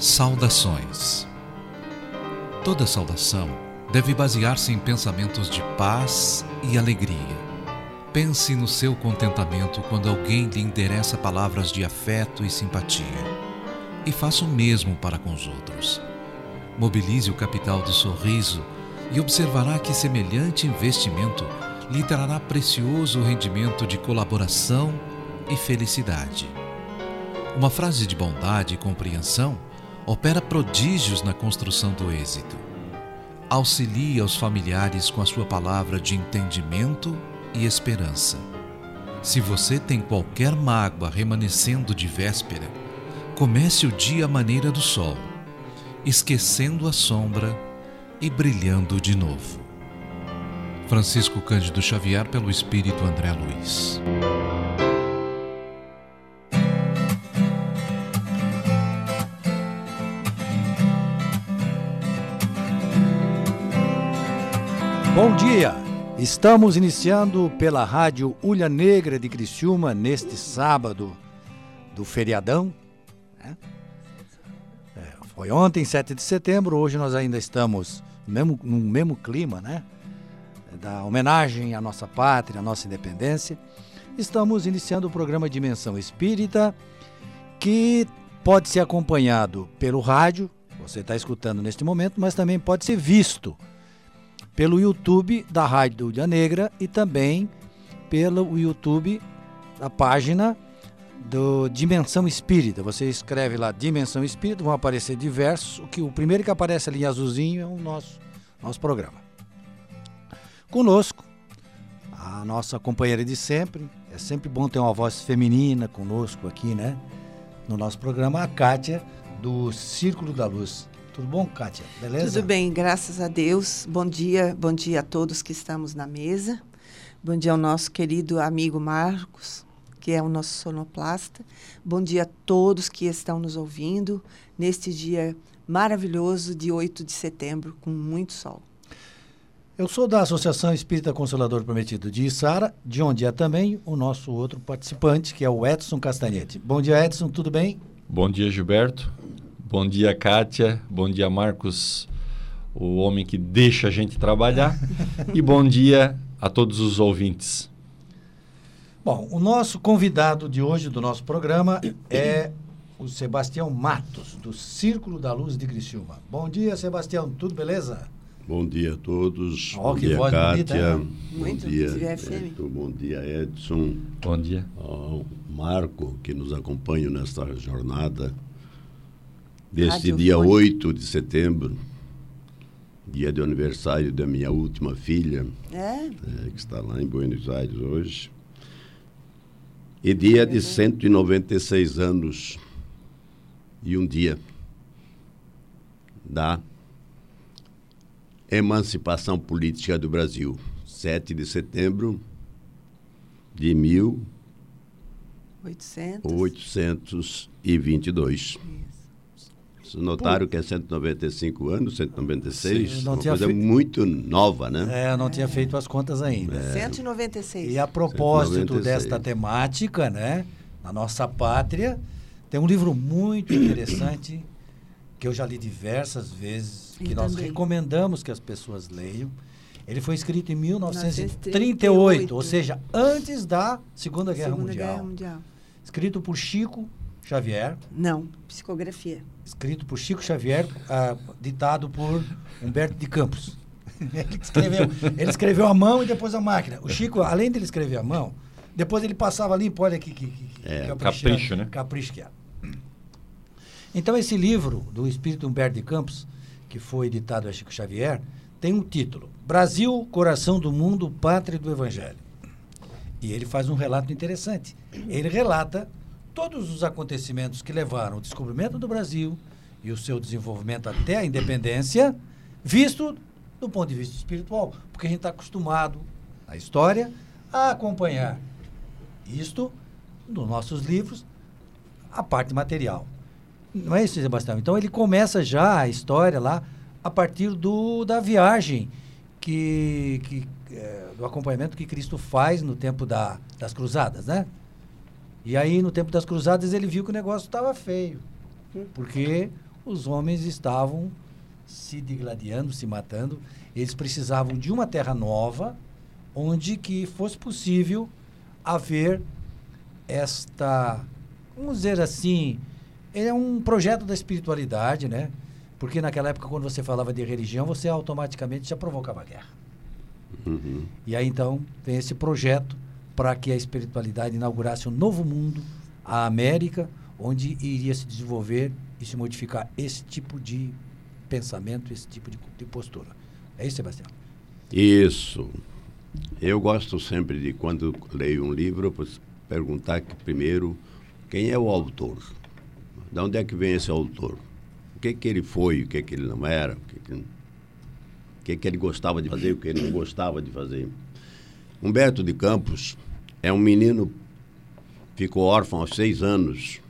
Saudações. Toda saudação deve basear-se em pensamentos de paz e alegria. Pense no seu contentamento quando alguém lhe endereça palavras de afeto e simpatia. E faça o mesmo para com os outros. Mobilize o capital do sorriso e observará que semelhante investimento lhe trará precioso rendimento de colaboração e felicidade. Uma frase de bondade e compreensão opera prodígios na construção do êxito. Auxilia os familiares com a sua palavra de entendimento e esperança. Se você tem qualquer mágoa remanescendo de véspera, comece o dia à maneira do sol, esquecendo a sombra e brilhando de novo. Francisco Cândido Xavier pelo Espírito André Luiz. Bom dia! Estamos iniciando pela Rádio Ulha Negra de Criciúma neste sábado do feriadão. Né? É, foi ontem, 7 de setembro, hoje nós ainda estamos mesmo, no mesmo clima, né? da homenagem à nossa pátria, à nossa independência, estamos iniciando o programa Dimensão Espírita, que pode ser acompanhado pelo rádio, você está escutando neste momento, mas também pode ser visto pelo YouTube da Rádio Ulha Negra e também pelo YouTube da página do Dimensão Espírita. Você escreve lá Dimensão Espírita, vão aparecer diversos. O que o primeiro que aparece ali em azulzinho é o nosso nosso programa. Conosco, a nossa companheira de sempre. É sempre bom ter uma voz feminina conosco aqui, né? No nosso programa, a Kátia, do Círculo da Luz. Tudo bom, Kátia? Beleza? Tudo bem, graças a Deus. Bom dia, bom dia a todos que estamos na mesa. Bom dia ao nosso querido amigo Marcos, que é o nosso sonoplasta. Bom dia a todos que estão nos ouvindo neste dia maravilhoso de 8 de setembro, com muito sol. Eu sou da Associação Espírita Consolador Prometido de Içara, de onde é também o nosso outro participante, que é o Edson Castanhete. Bom dia, Edson, tudo bem? Bom dia, Gilberto. Bom dia, Kátia. Bom dia, Marcos, o homem que deixa a gente trabalhar. e bom dia a todos os ouvintes. Bom, o nosso convidado de hoje do nosso programa é o Sebastião Matos, do Círculo da Luz de Criciúma. Bom dia, Sebastião, tudo beleza? Bom dia a todos. Oh, bom dia, Kátia. Bom Muito. dia, Edson. Bom dia, Edson. Bom dia. Ao Marco, que nos acompanha nesta jornada. Deste dia Fone. 8 de setembro, dia de aniversário da minha última filha, É? eh, que está lá em Buenos Aires hoje. E dia de 196 anos e um dia da emancipação política do Brasil. 7 de setembro de 800. 1822. Vocês notaram que é 195 anos, 196? Sim, não Uma tinha coisa feito- muito nova, né? É, eu não tinha feito as contas ainda. É. 196. E a propósito 196. desta temática, né, na nossa pátria, tem um livro muito interessante que eu já li diversas vezes, que Eu nós também. recomendamos que as pessoas leiam. Ele foi escrito em 1938, 1938, ou seja, antes da Segunda Guerra, Segunda Mundial. Guerra Mundial. Escrito por Chico Xavier, Não, psicografia. Escrito por Chico Xavier, ah, ditado por Humberto de Campos. Ele escreveu, ele escreveu à mão e depois a máquina. O Chico, além dele escrever à mão, depois ele passava limpo, olha que, que, que, que É, caprichado- capricho, né? Capricho que é. Então, esse livro do Espírito Humberto de Campos, que foi editado a Chico Xavier, tem um título: Brasil, Coração do Mundo, Pátria do Evangelho. E ele faz um relato interessante. Ele relata todos os acontecimentos que levaram ao descobrimento do Brasil e o seu desenvolvimento até a independência, visto do ponto de vista espiritual, porque a gente está acostumado na história a acompanhar isto nos nossos livros, a parte material. Não é isso, Sebastião? Então ele começa já a história lá a partir do, da viagem que, que é, do acompanhamento que Cristo faz no tempo da, das cruzadas, né? E aí no tempo das cruzadas ele viu que o negócio estava feio, porque os homens estavam se digladiando, se matando. Eles precisavam de uma terra nova, onde que fosse possível haver esta, vamos dizer assim, é um projeto da espiritualidade, né? Porque naquela época, quando você falava de religião, você automaticamente já provocava guerra. Uhum. E aí então vem esse projeto para que a espiritualidade inaugurasse um novo mundo, a América, onde iria se desenvolver e se modificar esse tipo de pensamento, esse tipo de, de postura. É isso, Sebastião? Isso. Eu gosto sempre de, quando leio um livro, perguntar que, primeiro quem é o autor. De onde é que vem esse autor? O que, que ele foi, o que, que ele não era, o que, que, o que, que ele gostava de fazer, o que ele não gostava de fazer. Humberto de Campos é um menino, ficou órfão aos seis anos.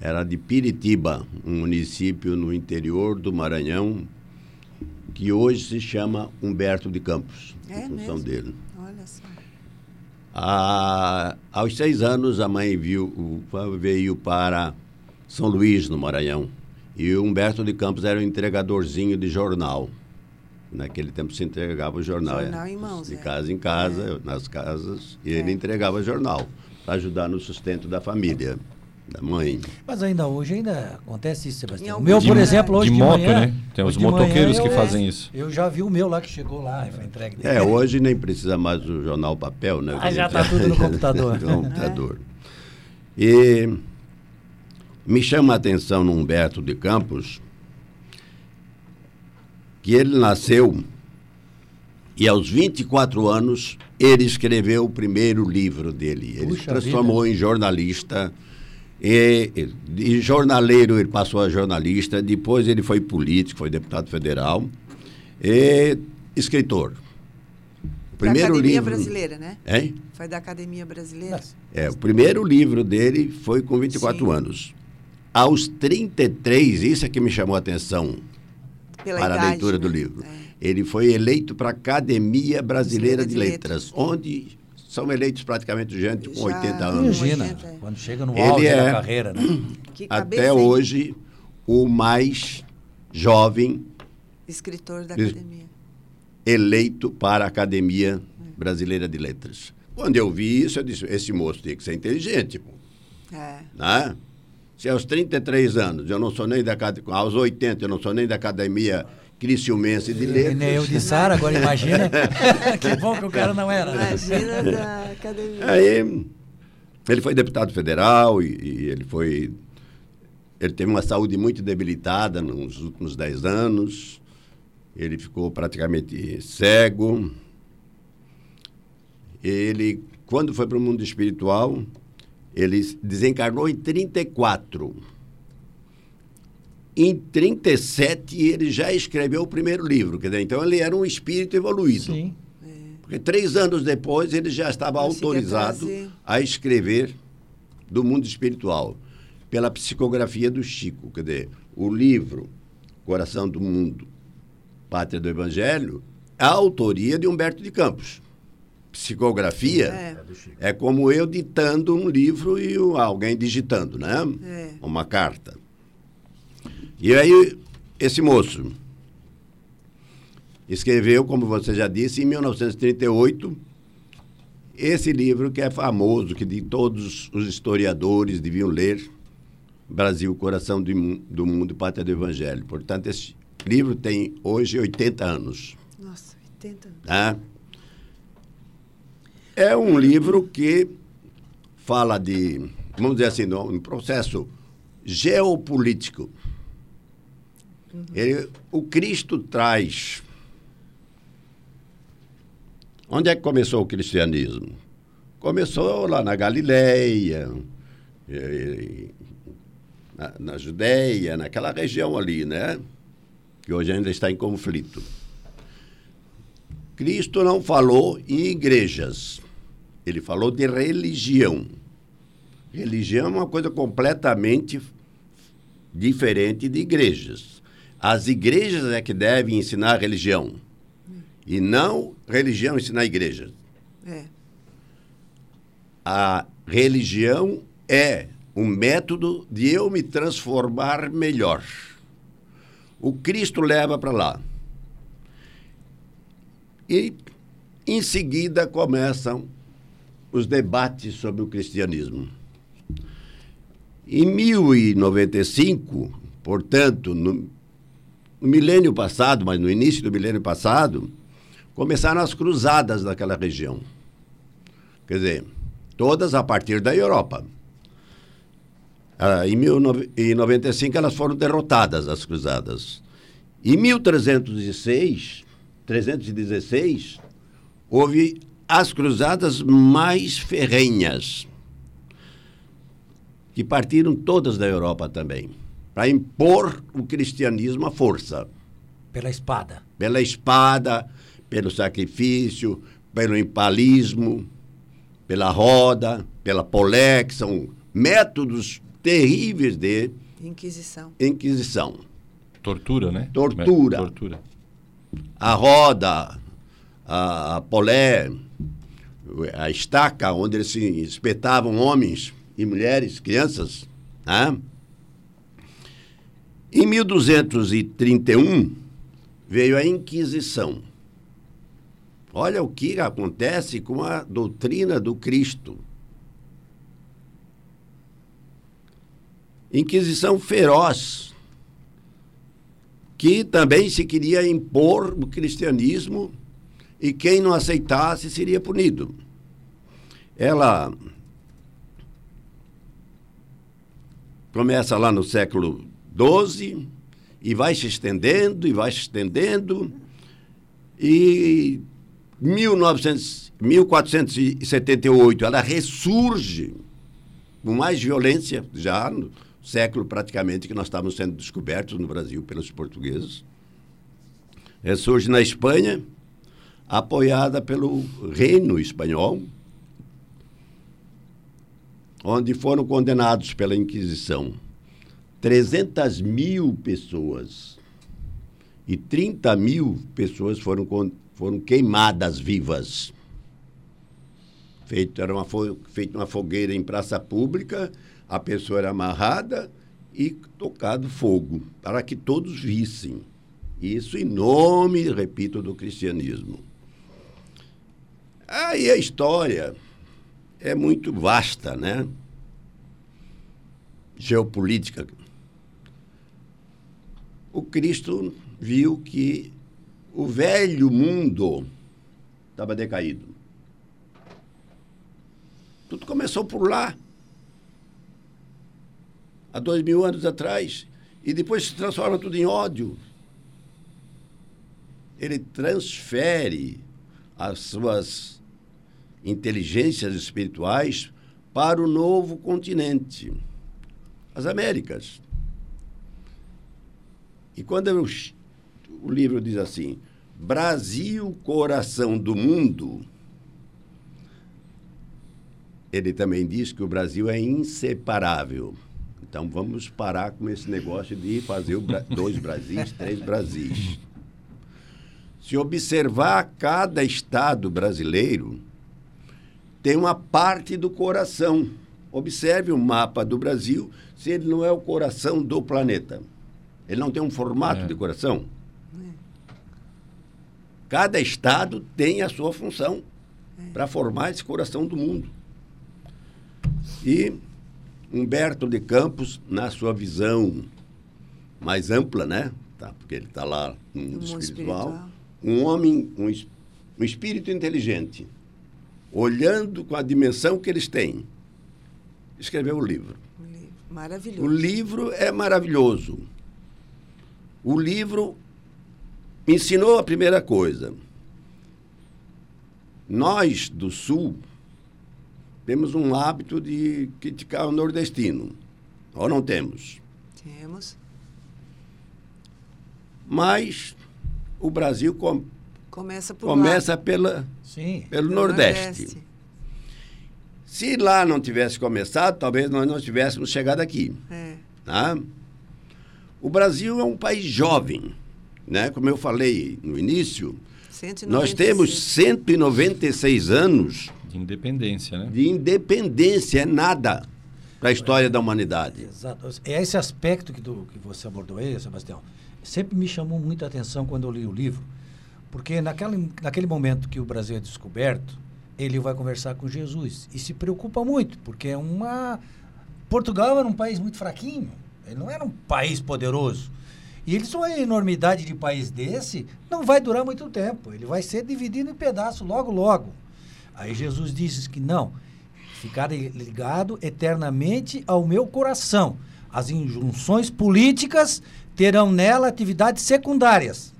Era de Piritiba, um município no interior do Maranhão, que hoje se chama Humberto de Campos, É em função mesmo? dele. Olha só. Ah, aos seis anos, a mãe viu, veio para São Luís, no Maranhão. E o Humberto de Campos era um entregadorzinho de jornal. Naquele tempo se entregava o jornal. Jornal é. em mãos, De é. casa em casa, nas casas, e ele É. entregava jornal para ajudar no sustento da família, da mãe. Mas ainda hoje ainda acontece isso, Sebastião. O meu, por lugar. exemplo, hoje De de, moto, manhã, né? Tem os de motoqueiros que eu- fazem isso. Eu já vi o meu lá que chegou lá e foi entregue. É, hoje nem precisa mais do jornal papel, né? Ah, já tá tudo no computador. no computador. E me chama a atenção no Humberto de Campos que ele nasceu e aos 24 anos ele escreveu o primeiro livro dele. Ele Puxa se transformou em jornalista. E, e- de jornaleiro ele passou a jornalista, depois ele foi político, foi deputado federal e escritor. O da Academia livro, Brasileira, né? Hein? Foi da Academia Brasileira. É, o primeiro livro dele foi com 24 Sim. anos. Aos 33, isso é que me chamou a atenção Pela para idade, a leitura do livro. É. Ele foi eleito para a Academia Brasileira de de Letras, Letras. onde são eleitos praticamente gente com Já- 80 anos. Imagina, 80, é. quando chega no Ele auge é- da carreira, né? Que cabeça, Até hein? hoje, o mais jovem Escritor da Academia. eleito para a Academia Brasileira de Letras. Quando eu vi isso, eu disse: esse moço tem que ser inteligente. Pô. É. né? Se aos 33 anos eu não sou nem da academia, aos 80 eu não sou nem da Academia Criciumense de E Letras. nem eu de Sara, agora imagina. que bom que o cara não era. né? Imagina da Academia. Aí ele foi deputado federal e, e ele foi ele teve uma saúde muito debilitada nos últimos 10 anos. Ele ficou praticamente cego. Ele, quando foi para o mundo espiritual, ele desencarnou em 34. Em 37 ele já escreveu o primeiro livro, quer dizer, então ele era um espírito evoluído. Sim. Porque três anos depois ele já estava autorizado a escrever do mundo espiritual, pela psicografia do Chico. Quer dizer, o livro Coração do Mundo, Pátria do Evangelho, é a autoria de Humberto de Campos. Psicografia É. é, como eu ditando um livro e alguém digitando, né? É. Uma carta. E aí, esse moço escreveu, como você já disse, em 1938, esse livro que é famoso, que de todos os historiadores deviam ler, Brasil, Coração do, Mu- do Mundo e Pátria do Evangelho. Portanto, esse livro tem hoje 80 anos. Nossa, 80 anos. Tá? É um livro que fala de, vamos dizer assim, um processo geopolítico. Ele, o Cristo traz. Onde é que começou o cristianismo? Começou lá na Galileia, na, na Judéia, naquela região ali, né? Que hoje ainda está em conflito. Cristo não falou em igrejas, ele falou de religião. Religião é uma coisa completamente diferente de igrejas. As igrejas é que devem ensinar religião. E não religião ensinar igrejas. É. A religião é um método de eu me transformar melhor. O Cristo leva para lá. E em seguida começam os debates sobre o cristianismo. Em 1095, portanto, no, no milênio passado, mas no início do milênio passado, começaram as cruzadas naquela região. Quer dizer, todas a partir da Europa. Ah, em 1095 elas foram derrotadas, as cruzadas. Em 1306, 316, houve as cruzadas mais ferrenhas, que partiram todas da Europa também, para impor o cristianismo à força. Pela espada. Pela espada, pelo sacrifício, pelo empalismo, pela roda, pela que são métodos terríveis de Inquisição. inquisição. Tortura, né? Tortura. Tortura. A roda, a, a polé, a estaca, onde eles se espetavam homens e mulheres, crianças. Né? Em 1231, veio a Inquisição. Olha o que acontece com a doutrina do Cristo. Inquisição feroz, que também se queria impor o cristianismo e quem não aceitasse seria punido. Ela começa lá no século XII e vai se estendendo e vai se estendendo e 1900, 1478 ela ressurge com mais violência já no século praticamente que nós estávamos sendo descobertos no Brasil pelos portugueses. Ressurge na Espanha, apoiada pelo reino espanhol, onde foram condenados pela Inquisição 300 mil pessoas e 30 mil pessoas foram, foram queimadas vivas. Feito, era uma, feito uma fogueira em praça pública a pessoa era amarrada e tocado fogo, para que todos vissem. Isso em nome, repito, do cristianismo. Aí a história é muito vasta, né? Geopolítica. O Cristo viu que o velho mundo estava decaído. Tudo começou por lá há dois mil anos atrás, e depois se transforma tudo em ódio. Ele transfere as suas inteligências espirituais para o novo continente, as Américas. E quando eu, o livro diz assim: Brasil, coração do mundo, ele também diz que o Brasil é inseparável. Então vamos parar com esse negócio de fazer Bra dois Brasis, três Brasis. Se observar cada estado brasileiro, tem uma parte do coração. Observe o mapa do Brasil, se ele não é o coração do planeta. Ele não tem um formato é. de coração. Cada estado tem a sua função é. para formar esse coração do mundo. E Humberto de Campos, na sua visão mais ampla, né? Tá, porque ele está lá no mundo espiritual, espiritual, um homem, um, um espírito inteligente, olhando com a dimensão que eles têm, escreveu o livro. Maravilhoso. O livro é maravilhoso. O livro ensinou a primeira coisa. Nós do Sul temos um hábito de criticar o nordestino. Ou não temos? Temos. Mas o Brasil com- Começa por começa pela, Sim. pelo lá, Nordeste. Se lá não tivesse começado, talvez nós não tivéssemos chegado aqui. É. tá? O Brasil é um país jovem, né? Como eu falei no início, 196. nós temos 196 anos De independência, né? de independência, é nada para a história da humanidade. Exato. É esse aspecto que, do, que você abordou aí, Sebastião, sempre me chamou muita atenção quando eu li o livro, porque naquela, naquele momento que o Brasil é descoberto, ele vai conversar com Jesus e se preocupa muito, porque é uma. Portugal era um país muito fraquinho, ele não era um país poderoso. E eles uma enormidade de país desse não vai durar muito tempo, ele vai ser dividido em pedaços logo, logo. Aí Jesus disse que não, ficar ligado eternamente ao meu coração. As injunções políticas terão nela atividades secundárias.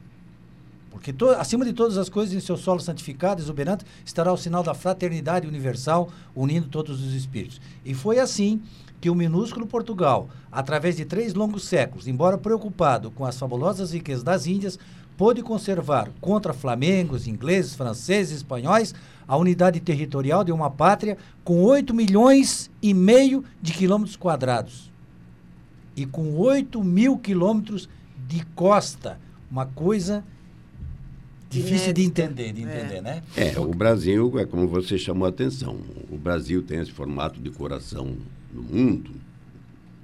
Porque to- acima de todas as coisas, em seu solo santificado, exuberante, estará o sinal da fraternidade universal, unindo todos os espíritos. E foi assim que o minúsculo Portugal, através de três longos séculos, embora preocupado com as fabulosas riquezas das Índias, pôde conservar contra flamengos, ingleses, franceses, espanhóis, a unidade territorial de uma pátria com 8 milhões e meio de quilômetros quadrados e com 8 mil quilômetros de costa. Uma coisa difícil de entender, de entender, É. né? É, o Brasil, é como você chamou a atenção, o Brasil tem esse formato de coração no mundo,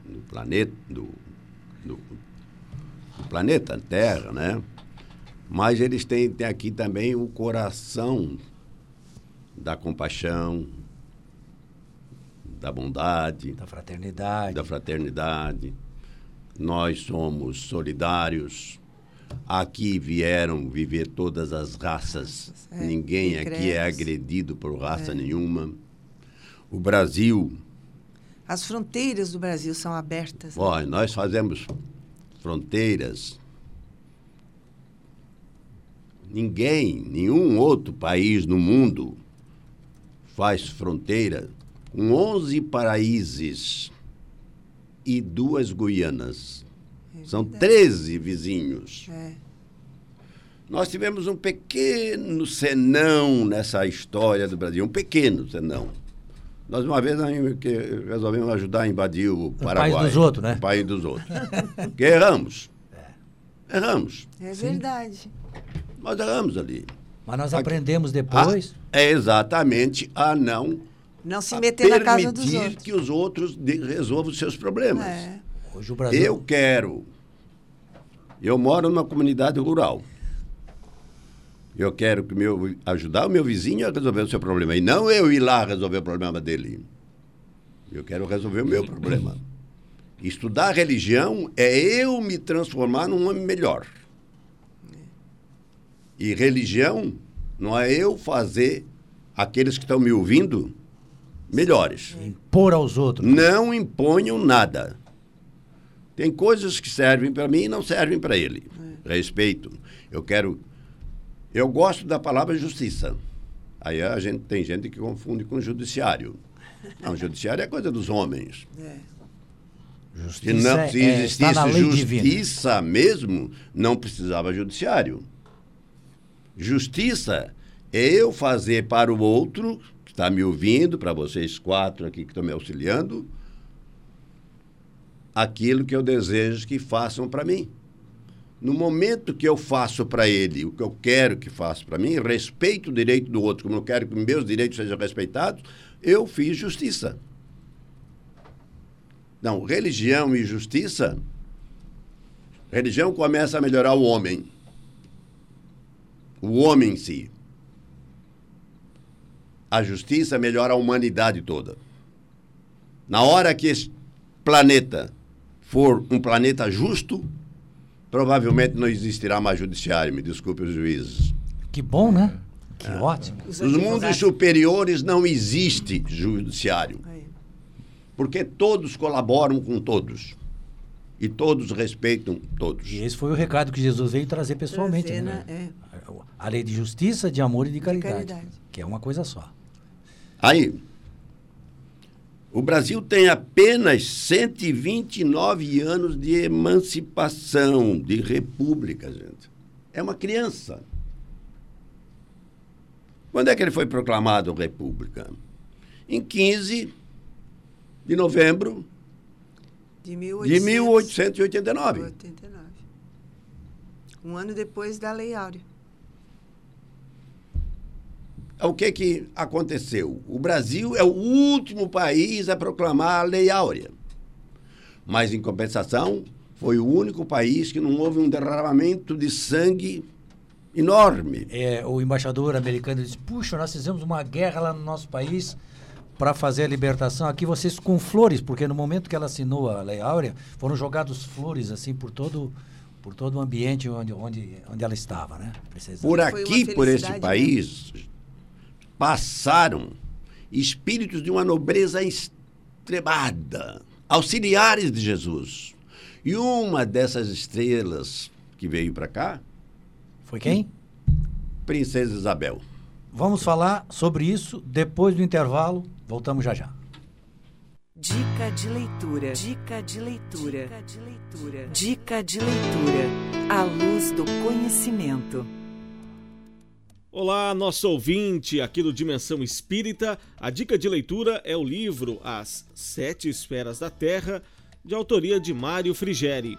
no planeta, do, do- do planeta Terra, né? Mas eles têm, têm aqui também o coração da compaixão, da bondade, Da fraternidade. da fraternidade. Nós somos solidários. Aqui vieram viver todas as raças. É, Ninguém aqui é agredido por raça nenhuma. O Brasil, As fronteiras do Brasil são abertas. né? nós fazemos fronteiras. Ninguém, nenhum outro país no mundo faz fronteira com 11 países e duas Guianas. São 13 vizinhos. É. Nós tivemos um pequeno senão nessa história do Brasil, um pequeno senão. Nós uma vez resolvemos ajudar a invadir o Paraguai. país dos outros, né? O país dos outros. Porque erramos. Erramos. É verdade. Nós erramos ali. Mas nós aprendemos depois. A- é exatamente a não Não se a meter na casa dos outros. que os outros de- resolvam os seus problemas. É. Hoje o Brasil. Eu quero. Eu moro numa comunidade rural. Eu quero que meu, ajudar o meu vizinho a resolver o seu problema. E não eu ir lá resolver o problema dele. Eu quero resolver o meu problema. Estudar religião é eu me transformar num homem melhor. E religião não é eu fazer aqueles que estão me ouvindo melhores. Impor aos outros. Não imponham nada. Tem coisas que servem para mim e não servem para ele. Respeito. Eu quero. Eu gosto da palavra justiça. Aí a gente tem gente que confunde com judiciário. Não, judiciário é coisa dos homens. É. Se, Justiça não, é- se é- está na existisse divina. justiça mesmo, não precisava judiciário. Justiça é eu fazer para o outro, que está me ouvindo, para vocês quatro aqui que estão me auxiliando, aquilo que eu desejo que façam para mim. No momento que eu faço para ele o que eu quero que faça para mim, respeito o direito do outro, como eu quero que meus direitos sejam respeitados, eu fiz justiça. Não, religião e justiça. Religião começa a melhorar o homem. O homem em si. A justiça melhora a humanidade toda. Na hora que esse planeta for um planeta justo, provavelmente não existirá mais judiciário, me desculpe os juízes. Que bom, né? Que ótimo. Os Nos mundos superiores não existe judiciário. Porque todos colaboram com todos. E todos respeitam todos. E esse foi o recado que Jesus veio trazer pessoalmente. Trazer, né? né? A lei de justiça, de amor e de caridade, caridade. Que é uma coisa só. Aí, O Brasil tem apenas 129 anos de emancipação, de república, gente. É uma criança. Quando é que ele foi proclamado república? Em 15 de novembro De, de 1889. 89. Um ano depois da Lei Áurea. O que, que aconteceu? O Brasil é o último país a proclamar a Lei Áurea. Mas, em compensação, foi o único país que não houve um derramamento de sangue enorme. É, o embaixador americano disse: Puxa, nós fizemos uma guerra lá no nosso país para fazer a libertação. Aqui vocês com flores, porque no momento que ela assinou a Lei Áurea, foram jogados flores assim por todo por todo o ambiente onde, onde, onde ela estava, né? Por aqui, por esse né? país, passaram espíritos de uma nobreza extremada, auxiliares de Jesus. E uma dessas estrelas que veio para cá, Foi quem? Princesa Isabel. Vamos falar sobre isso depois do intervalo. Voltamos já já. Dica de leitura. Dica de leitura. Dica de leitura. Dica de leitura. À luz do conhecimento. Olá, nosso ouvinte aqui do Dimensão Espírita. A dica de leitura é o livro As Sete Esferas da Terra, de autoria de Mário Frigeri.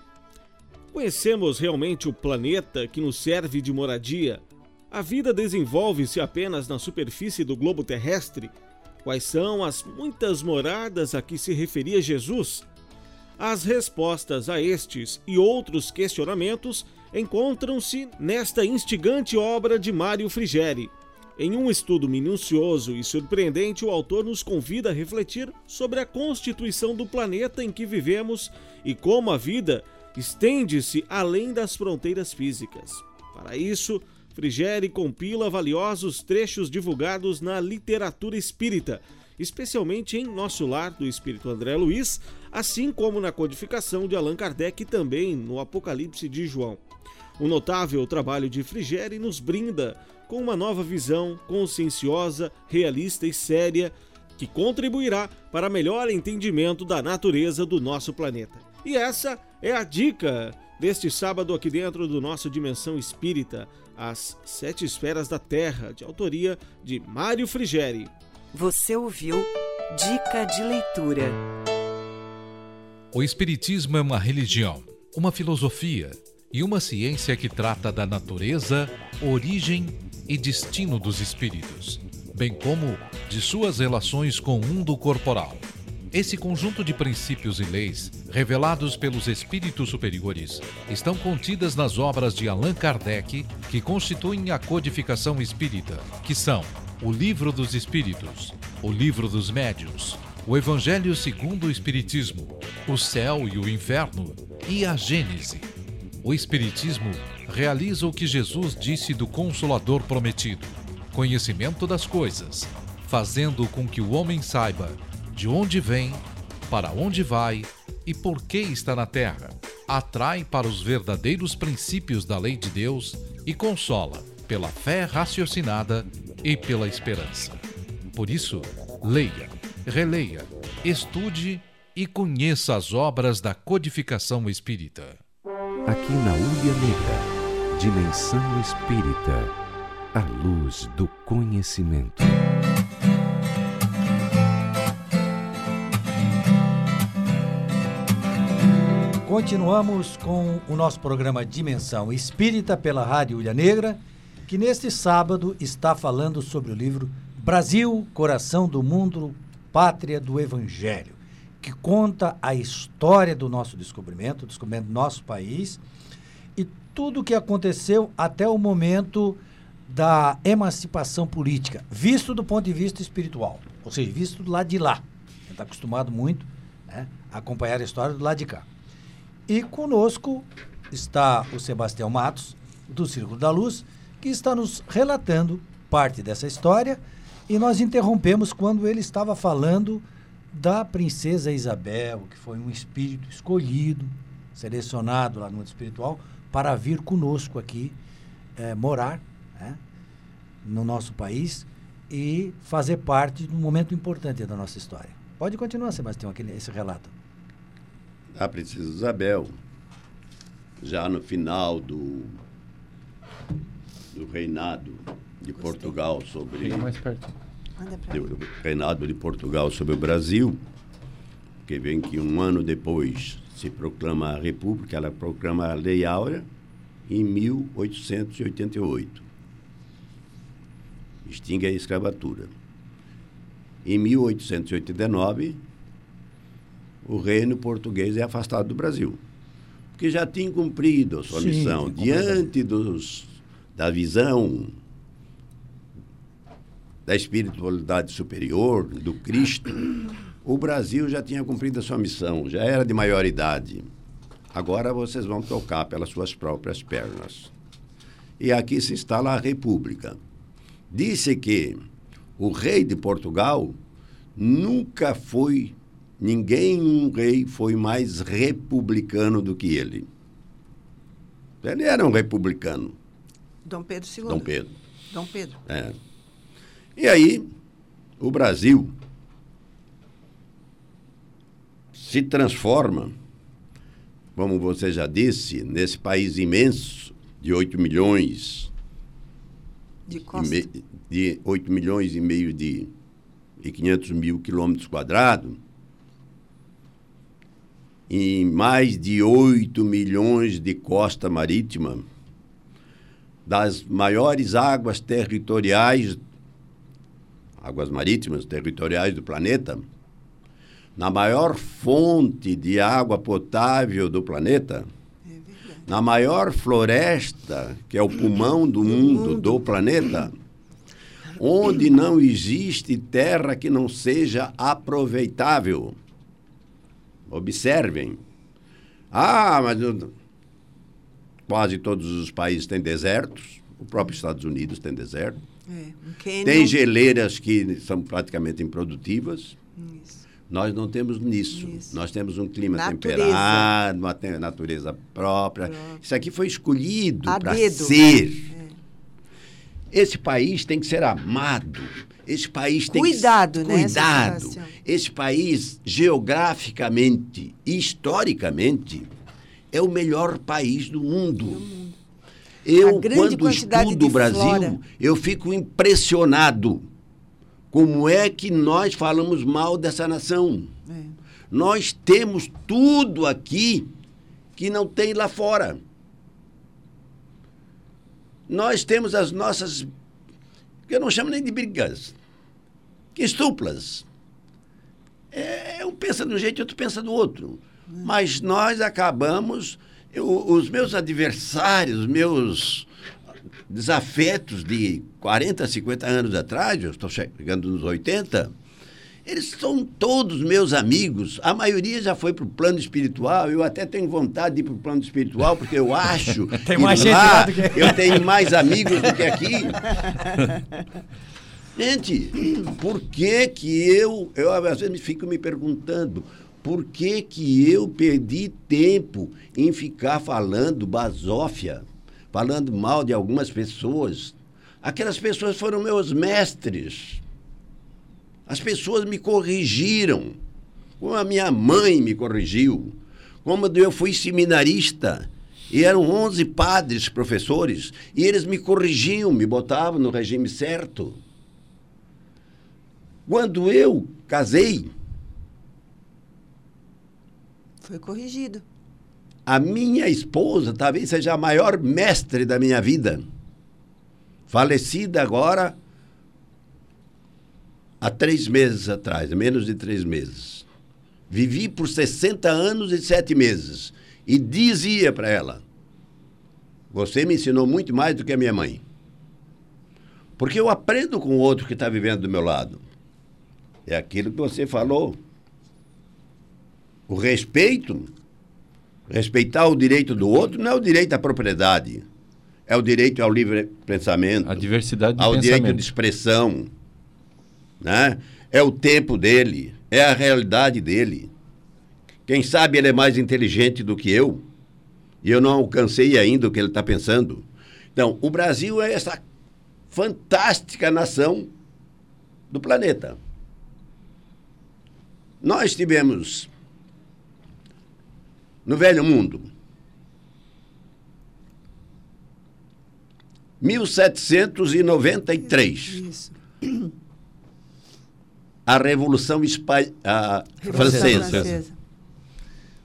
Conhecemos realmente o planeta que nos serve de moradia? A vida desenvolve-se apenas na superfície do globo terrestre? Quais são as muitas moradas a que se referia Jesus? As respostas a estes e outros questionamentos encontram-se nesta instigante obra de Mário Frigeri. Em um estudo minucioso e surpreendente, o autor nos convida a refletir sobre a constituição do planeta em que vivemos e como a vida estende-se além das fronteiras físicas. Para isso, Frigeri compila valiosos trechos divulgados na literatura espírita, especialmente em Nosso Lar, do Espírito André Luiz, assim como na codificação de Allan Kardec e também no Apocalipse de João. O notável trabalho de Frigeri nos brinda com uma nova visão conscienciosa, realista e séria que contribuirá para melhor entendimento da natureza do nosso planeta. E essa é a dica deste sábado aqui dentro do nosso Dimensão Espírita, As Sete Esferas da Terra, de autoria de Mário Frigeri. Você ouviu Dica de leitura. O Espiritismo é uma religião, uma filosofia e uma ciência que trata da natureza, origem e destino dos espíritos, bem como de suas relações com o mundo corporal. Esse conjunto de princípios e leis, revelados pelos espíritos superiores, estão contidas nas obras de Allan Kardec, que constituem a codificação espírita, que são o Livro dos Espíritos, o Livro dos Médios, o Evangelho segundo o Espiritismo, o Céu e o Inferno e a Gênese. O Espiritismo realiza o que Jesus disse do Consolador prometido: conhecimento das coisas, fazendo com que o homem saiba de onde vem, para onde vai e por que está na terra. Atrai para os verdadeiros princípios da lei de Deus e consola pela fé raciocinada e pela esperança. Por isso, leia, releia, estude e conheça as obras da codificação espírita. Aqui na Ulha Negra, Dimensão Espírita, a luz do conhecimento. Continuamos com o nosso programa Dimensão Espírita pela Rádio Ilha Negra, que neste sábado está falando sobre o livro Brasil, Coração do Mundo, Pátria do Evangelho, que conta a história do nosso descobrimento, descobrimento do nosso país e tudo o que aconteceu até o momento da emancipação política, visto do ponto de vista espiritual, ou seja, visto do lado de lá. Está acostumado muito né, a acompanhar a história do lado de cá. E conosco está o Sebastião Matos, do Círculo da Luz, que está nos relatando parte dessa história. E nós interrompemos quando ele estava falando da princesa Isabel, que foi um espírito escolhido, selecionado lá no mundo espiritual, para vir conosco aqui eh, morar né, no nosso país e fazer parte de um momento importante da nossa história. Pode continuar, Sebastião, aquele, esse relato. A Princesa Isabel, já no final do, do reinado de Portugal sobre. Chega mais perto. Do reinado de Portugal sobre o Brasil, que vem que um ano depois se proclama a República, ela proclama a Lei Áurea em 1888. Extingue a escravatura. Em 1889, o reino português é afastado do Brasil, porque já tinha cumprido a sua Sim, missão diante dos, da visão da espiritualidade superior, do Cristo. O Brasil já tinha cumprido a sua missão, já era de maior idade. Agora vocês vão tocar pelas suas próprias pernas. E aqui se instala a República. Disse que o rei de Portugal nunca foi, ninguém, um rei, foi mais republicano do que ele. Ele era um republicano, Dom Pedro II. Dom Pedro. Dom Pedro. É. E aí, o Brasil se transforma, como você já disse, nesse país imenso de 8 milhões De e Costa. me- de 8 milhões e meio de e 500 mil quilômetros quadrados, em mais de 8 milhões de costa marítima, das maiores águas territoriais, águas marítimas territoriais do planeta, na maior fonte de água potável do planeta, na maior floresta, que é o pulmão do mundo, do planeta, onde não existe terra que não seja aproveitável. Observem. Ah, mas quase todos os países têm desertos. O próprio Estados Unidos tem deserto. É, um. Tem geleiras que são praticamente improdutivas. Isso. Nós não temos nisso. Isso. Nós temos um clima Natureza. temperado, uma te- natureza própria. Isso aqui foi escolhido para dedo. ser. Esse país tem que ser amado. Esse país tem Cuidado, que né, cuidado. Esse país geograficamente, historicamente, é o melhor país do mundo. Eu, A grande quando estudo o Brasil, flora. eu fico impressionado. Como é que nós falamos mal dessa nação? É. Nós temos tudo aqui que não tem lá fora. Nós temos as nossas, que eu não chamo nem de brigas, que estuplas. É, um pensa de um jeito e outro pensa do outro. Mas nós acabamos, eu- os meus adversários, os meus desafetos de 40, 50 anos atrás, eu estou chegando nos 80, eles são todos meus amigos. A maioria já foi para o plano espiritual. Eu até tenho vontade de ir para o plano espiritual, porque eu acho Tem que mais gente lá que- eu tenho mais amigos do que aqui. Gente, por que que eu, eu às vezes fico me perguntando, por que que eu perdi tempo em ficar falando basófia, falando mal de algumas pessoas? Aquelas pessoas foram meus mestres. As pessoas me corrigiram, como a minha mãe me corrigiu, como eu fui seminarista e eram 11 padres, professores, e eles me corrigiam, me botavam no regime certo. Quando eu casei, Foi corrigido. a minha esposa talvez seja a maior mestre da minha vida. Falecida agora há três meses atrás, menos de três meses. Vivi por 60 anos e sete meses. E dizia para ela: Você me ensinou muito mais do que a minha mãe. Porque eu aprendo com o outro que está vivendo do meu lado. É aquilo que você falou. O respeito Respeitar o direito do outro não é o direito à propriedade. É o direito ao livre pensamento, A diversidade de ao direito de pensamento. expressão. Né? É o tempo dele, é a realidade dele. Quem sabe ele é mais inteligente do que eu e eu não alcancei ainda o que ele está pensando. Então, o Brasil é essa fantástica nação do planeta. Nós tivemos no Velho Mundo 1793. Isso. A Revolução Espa... a Francesa.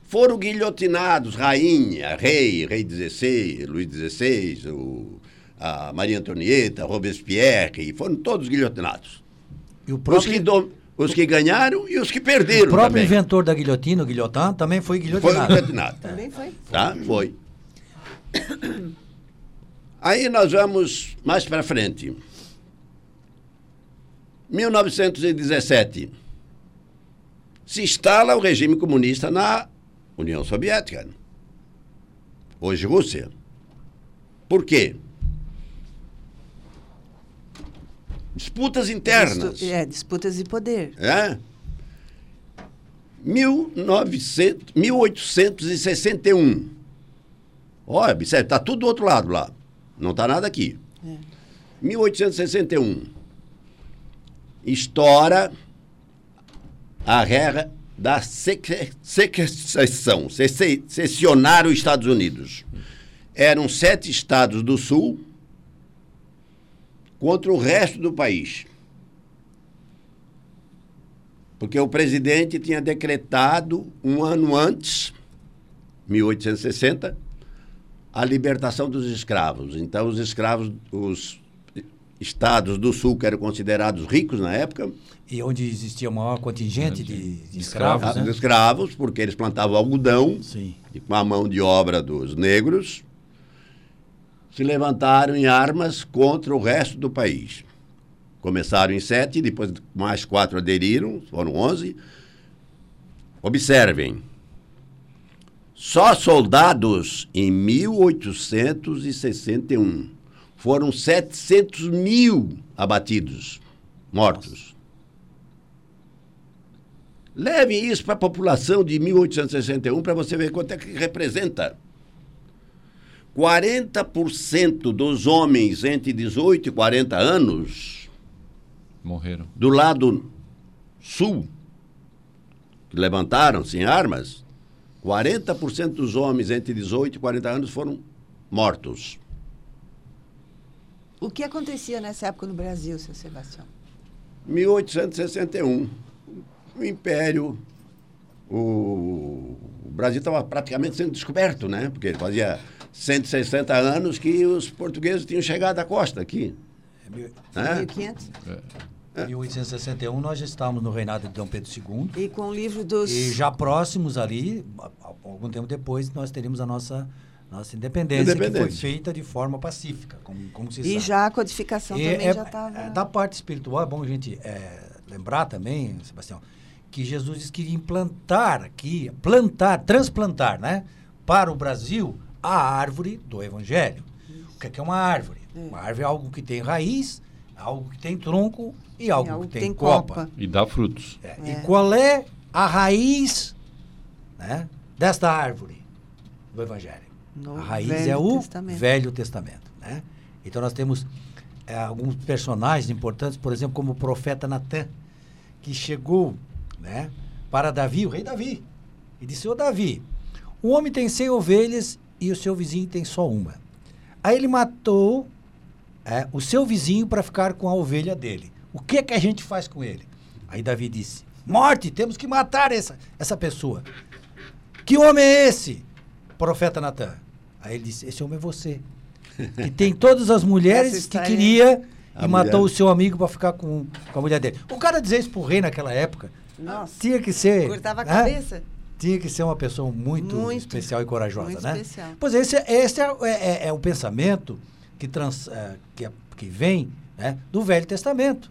Foram guilhotinados rainha, rei, rei XVI, Luís XVI, o, a Maria Antonieta, Robespierre, foram todos guilhotinados. E o Os próprio, que, do- os que ganharam e os que perderam o próprio também. inventor da guilhotina, o Guilhotin, também foi Foi guilhotinado. guilhotinado. Também foi? Tá? Foi. Aí nós vamos mais para frente. 1917. Se instala o regime comunista na União Soviética. Hoje Rússia. Por quê? Disputas internas. Distu- É, disputas de poder. É? 1900, 1861. Olha, observe, está tudo do outro lado lá. Não está nada aqui. 1861. Estoura a guerra da secessão, seccionar os Estados Unidos. Eram sete estados do sul contra o resto do país. Porque o presidente tinha decretado um ano antes, 1860, a libertação dos escravos. Então, os escravos, os estados do sul, que eram considerados ricos na época, E onde existia o maior contingente de, de escravos, escravos, os né? escravos, porque eles plantavam algodão Sim. com a mão de obra dos negros, se levantaram em armas contra o resto do país. Começaram em sete, depois mais quatro aderiram, foram onze. Observem, só soldados em 1861 foram 700 mil abatidos, mortos. Leve isso para a população de 1861 para você ver quanto é que representa. 40% dos homens entre 18 e 40 anos Morreram. do lado sul, que levantaram-se em armas, 40% dos homens entre 18 e 40 anos foram mortos. O que acontecia nessa época no Brasil, seu Sebastião? 1861, o Império, o, o Brasil estava praticamente sendo descoberto, né? Porque fazia 160 anos que os portugueses tinham chegado à costa aqui. É mil- né? 1500? Em 1861 nós já estávamos no reinado de Dom Pedro II. E com o livro dos... E já próximos ali, algum tempo depois, nós teríamos a nossa, nossa independência, que foi feita de forma pacífica, como, como se E sabe. já a codificação E também é- já estava... é, Da parte espiritual, é bom a gente é, lembrar também, Sebastião, que Jesus disse que iria implantar aqui, plantar, transplantar, né, para o Brasil a árvore do Evangelho. O que é, que é uma árvore? Uma árvore é algo que tem raiz, algo que tem tronco e algo, que tem, copa. E dá frutos. É, É. E qual é a raiz né, desta árvore do Evangelho? No a raiz Velho é o Testamento. Velho Testamento. Né? Então nós temos é, alguns personagens importantes, por exemplo, como o profeta Natan, que chegou né, para Davi, o rei Davi, e disse: Ô Davi, um homem tem 100 ovelhas e o seu vizinho tem só uma. Aí ele matou é, o seu vizinho para ficar com a ovelha dele. O que é que a gente faz com ele? Aí Davi disse: Morte, temos que matar essa, essa pessoa. Que homem é esse? Profeta Natan. Aí ele disse: Esse homem é você. Que tem todas as mulheres que história- queria A e matou mulher- o seu amigo para ficar com, com a mulher dele. O cara dizer isso pro rei naquela época Nossa, tinha que ser. cortava a né? cabeça. Tinha que ser uma pessoa muito, Muito, especial e corajosa, muito né? especial. Pois esse, esse é, é, é, é o pensamento que, trans, é, que, é- que vem né, do Velho Testamento.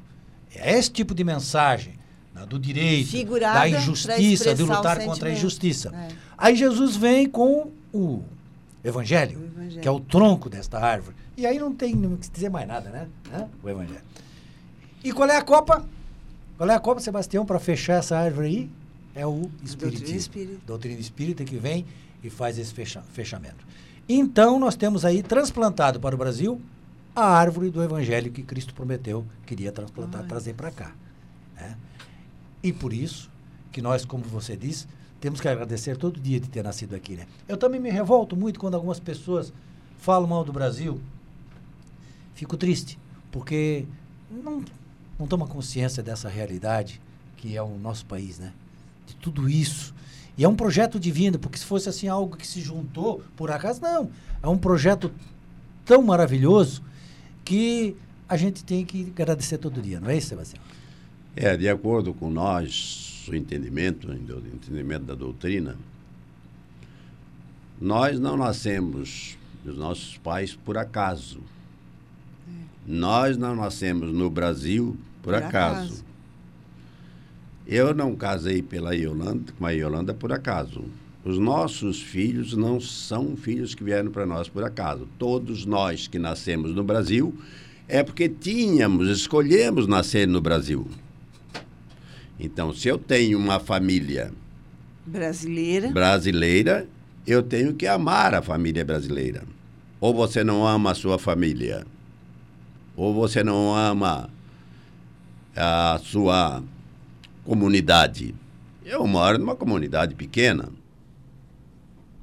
É esse tipo de mensagem né, do direito, Figurada da injustiça, de lutar contra a injustiça. É. Aí Jesus vem com o Evangelho, O Evangelho. que é o tronco desta árvore. E aí não tem o que dizer mais nada, né? Hã? O Evangelho. E qual é a copa? Qual é a copa, Sebastião, para fechar essa árvore aí? É o Espiritismo. espírita. Doutrina espírita que vem e faz esse fecha- fechamento. Então, nós temos aí transplantado para o Brasil a árvore do Evangelho que Cristo prometeu, queria transplantar, trazer para cá. né? E por isso que nós, como você disse, temos que agradecer todo dia de ter nascido aqui, né? Eu também me revolto muito quando algumas pessoas falam mal do Brasil. Fico triste, porque não, não toma consciência dessa realidade que é o nosso país, né? De tudo isso. E é um projeto divino, porque se fosse assim algo que se juntou, por acaso, não. É um projeto tão maravilhoso que a gente tem que agradecer todo dia, não é isso, Sebastião? É, de acordo com nós, o entendimento, o entendimento da doutrina, nós não nascemos dos nossos pais por acaso. Nós não nascemos no Brasil por, por acaso. acaso. Eu não casei pela Yolanda, com a Yolanda por acaso. Os nossos filhos não são filhos que vieram para nós por acaso. Todos nós que nascemos no Brasil é porque tínhamos, escolhemos nascer no Brasil. Então, se eu tenho uma família brasileira, brasileira, eu tenho que amar a família brasileira. Ou você não ama a sua família, ou você não ama a sua comunidade. Eu moro numa comunidade pequena,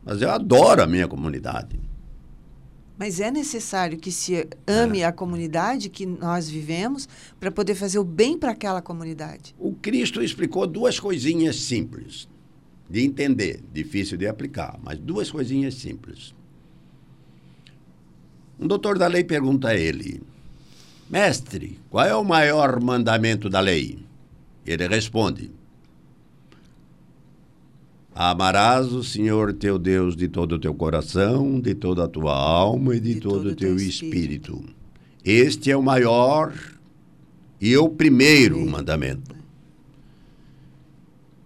mas eu adoro a minha comunidade. Mas é necessário que se ame é. a comunidade que nós vivemos para poder fazer o bem para aquela comunidade. O Cristo explicou duas coisinhas simples de entender, difícil de aplicar, mas duas coisinhas simples. Um doutor da lei pergunta a ele: Mestre, qual é o maior mandamento da lei? Ele responde: Amarás o Senhor teu Deus de todo o teu coração, de toda a tua alma e de, de todo o teu espírito. espírito. Este é o maior e o primeiro Sim. mandamento.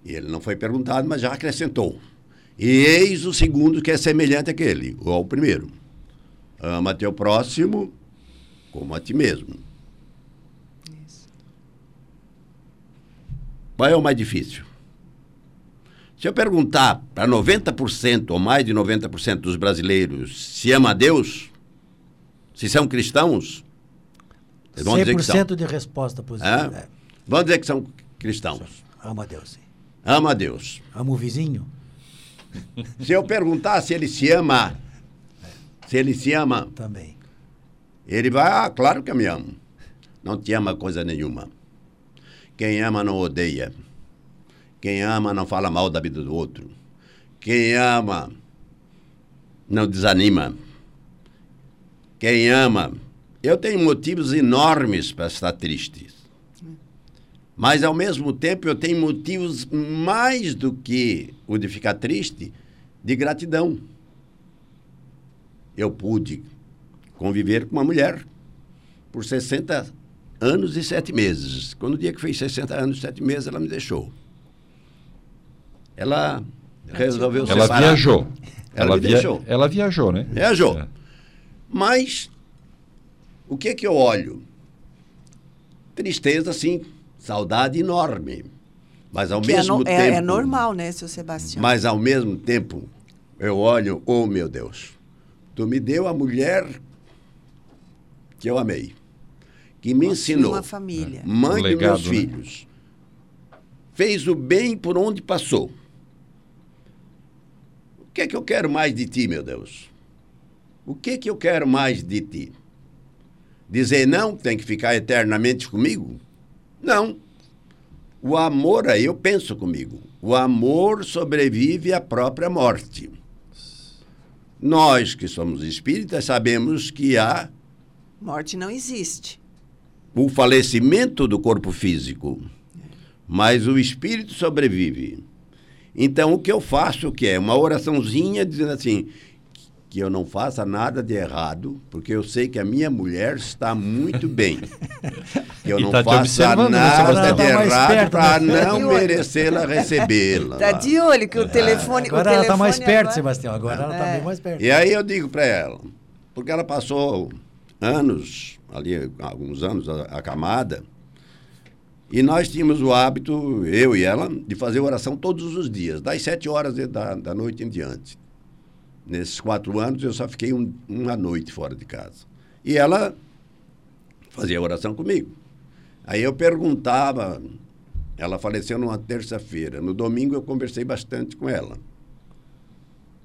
E ele não foi perguntado, mas já acrescentou. E eis o segundo que é semelhante àquele, ou ao primeiro. Ama teu próximo como a ti mesmo. Qual é o mais difícil? Se eu perguntar para 90% ou mais de 90% dos brasileiros se ama a Deus, se são cristãos, eles vão dizer que são. de resposta positiva. É? Vão dizer que são cristãos. Ama a Deus, sim. Ama a Deus. Ama o vizinho? Se eu perguntar se ele se ama, se ele se ama... Também. Ele vai, ah, claro que eu me amo. Não te ama coisa nenhuma. Quem ama não odeia. Quem ama não fala mal da vida do outro. Quem ama não desanima. Quem ama. Eu tenho motivos enormes para estar triste. Mas, ao mesmo tempo, eu tenho motivos mais do que o de ficar triste, de gratidão. Eu pude conviver com uma mulher por 60 anos e sete meses. Quando o dia que fez 60 anos e sete meses, ela me deixou. Ela resolveu ela separar. Viajou. Ela, ela viajou. Ela viajou, né? Viajou. É. Mas o que que eu olho? Tristeza, sim. Saudade enorme. Mas ao que mesmo é no, tempo. É, é, normal, né, seu Sebastião? Mas ao mesmo tempo, eu olho, oh meu Deus, tu me deu a mulher que eu amei, que me ensinou. Uma família. Mãe legado, dos meus né? filhos fez o bem por onde passou. O que é que eu quero mais de ti, meu Deus? O que é que eu quero mais de ti? Dizer não, tem que ficar eternamente comigo? Não. O amor, aí eu penso comigo, o amor sobrevive à própria morte. Nós que somos espíritas sabemos que há. Morte não existe. O falecimento do corpo físico mas o espírito sobrevive. Então, o que eu faço, o que é uma oraçãozinha dizendo assim, que eu não faça nada de errado, porque eu sei que a minha mulher está muito bem. Que eu e não tá faça né, nada de errado para né? não merecê-la recebê-la. Está de olho que o telefone... Agora o ela está mais perto, agora... Sebastião. Agora ela está é. bem mais perto. E aí eu digo para ela, porque ela passou anos, ali alguns anos acamada, e nós tínhamos o hábito, eu e ela, de fazer oração todos os dias, das sete horas da, da noite em diante. Nesses quatro anos, eu só fiquei um, uma noite fora de casa. E ela fazia oração comigo. Aí eu perguntava, Ela faleceu numa terça-feira. No domingo eu conversei bastante com ela.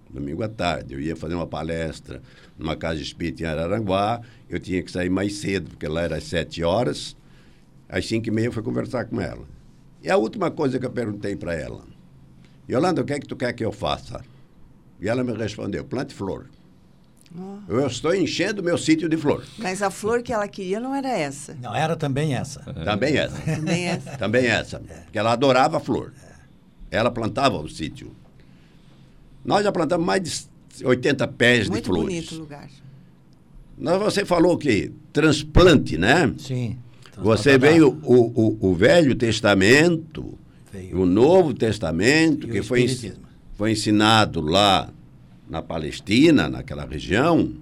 Domingo à tarde. Eu ia fazer uma palestra numa casa espírita em Araranguá. Eu tinha que sair mais cedo, porque lá era às sete horas. Às cinco e meia eu fui conversar com ela. E a última coisa que eu perguntei para ela. Yolanda, o que é que tu quer que eu faça? E ela me respondeu, plante flor. Oh. Eu estou enchendo meu sítio de flor. Mas a flor que ela queria não era essa. Não, era também essa. É. Também essa. também essa. Também essa. Porque ela adorava flor. É. Ela plantava o sítio. Nós já plantamos mais de 80 pés Muito de flores. Muito bonito o lugar. Nós, você falou que transplante, né? Sim. Você veio o, o, o Velho Testamento, veio. o Novo Testamento, e que foi, foi ensinado lá na Palestina, naquela região,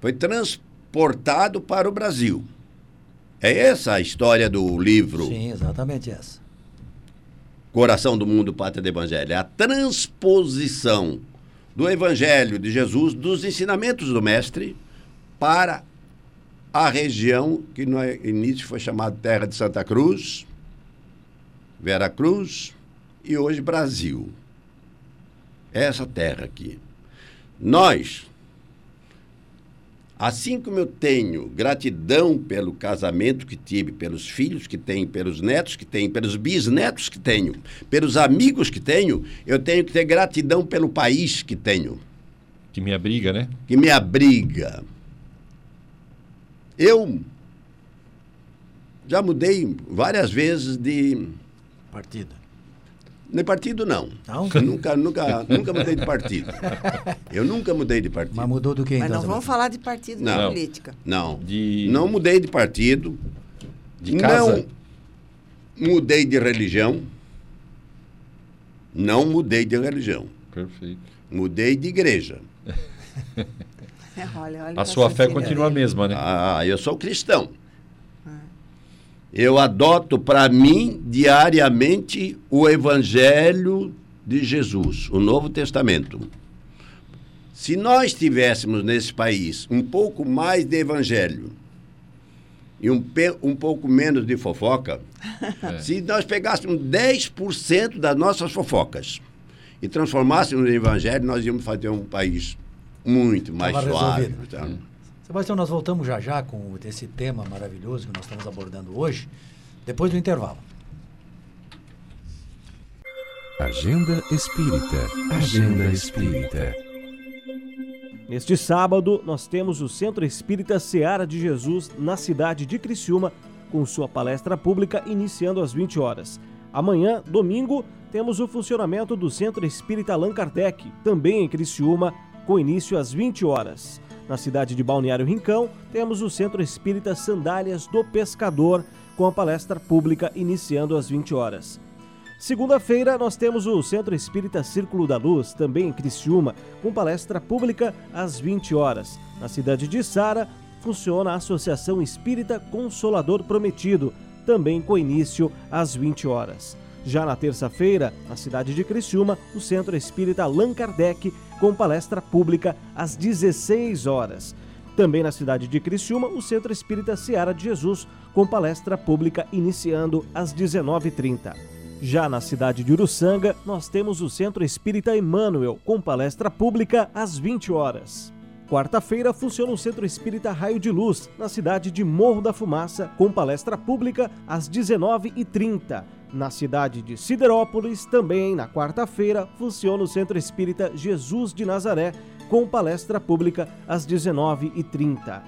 foi transportado para o Brasil. É essa a história do livro. Sim, exatamente essa. Coração do Mundo, Pátria do Evangelho. É a transposição do Evangelho de Jesus, dos ensinamentos do Mestre, para a região que no início foi chamada Terra de Santa Cruz, Vera Cruz e hoje Brasil essa terra aqui. Nós, assim como eu tenho gratidão pelo casamento que tive, pelos filhos que tenho, pelos netos que tenho, pelos bisnetos que tenho, pelos amigos que tenho, eu tenho que ter gratidão pelo país que tenho. Que me abriga, né? Que me abriga. Eu já mudei várias vezes de partido. De partido, não. Não? Nunca, nunca, nunca mudei de partido. Eu nunca mudei de partido. Mas mudou do que, então? Mas não vamos falar de partido não, política. Não. De... Não mudei de partido. De casa? Não mudei de religião. Não mudei de religião. Perfeito. Mudei de igreja. olha, olha a sua fé continua a mesma, né? Ah, eu sou cristão. Eu adoto para mim diariamente o Evangelho de Jesus, o Novo Testamento. Se nós tivéssemos nesse país um pouco mais de Evangelho e um, um pouco menos de fofoca, é. se nós pegássemos 10% das nossas fofocas e transformássemos no Evangelho, nós íamos fazer um país muito mais Tava suave. Então. Sebastião, nós voltamos já já com esse tema maravilhoso que nós estamos abordando hoje, depois do intervalo. Agenda Espírita. Agenda Espírita. Neste sábado, nós temos o Centro Espírita Seara de Jesus na cidade de Criciúma, com sua palestra pública iniciando às 20 horas. Amanhã, domingo, temos o funcionamento do Centro Espírita Allan Kardec, também em Criciúma, com início às 20 horas. Na cidade de Balneário Rincão, temos o Centro Espírita Sandálias do Pescador, com a palestra pública iniciando às 20 horas. Segunda-feira, nós temos o Centro Espírita Círculo da Luz, também em Criciúma, com palestra pública às 20 horas. Na cidade de Sara, funciona a Associação Espírita Consolador Prometido, também com início às 20 horas. Já na terça-feira, na cidade de Criciúma, o Centro Espírita Allan Kardec com palestra pública às 16 horas. Também na cidade de Criciúma, o Centro Espírita Seara de Jesus, com palestra pública iniciando às 19h30. Já na cidade de Uruçanga, nós temos o Centro Espírita Emmanuel, com palestra pública às 20 horas. Quarta-feira funciona o Centro Espírita Raio de Luz, na cidade de Morro da Fumaça, com palestra pública às 19h30. Na cidade de Siderópolis, também na quarta-feira, funciona o Centro Espírita Jesus de Nazaré, com palestra pública às 19h30.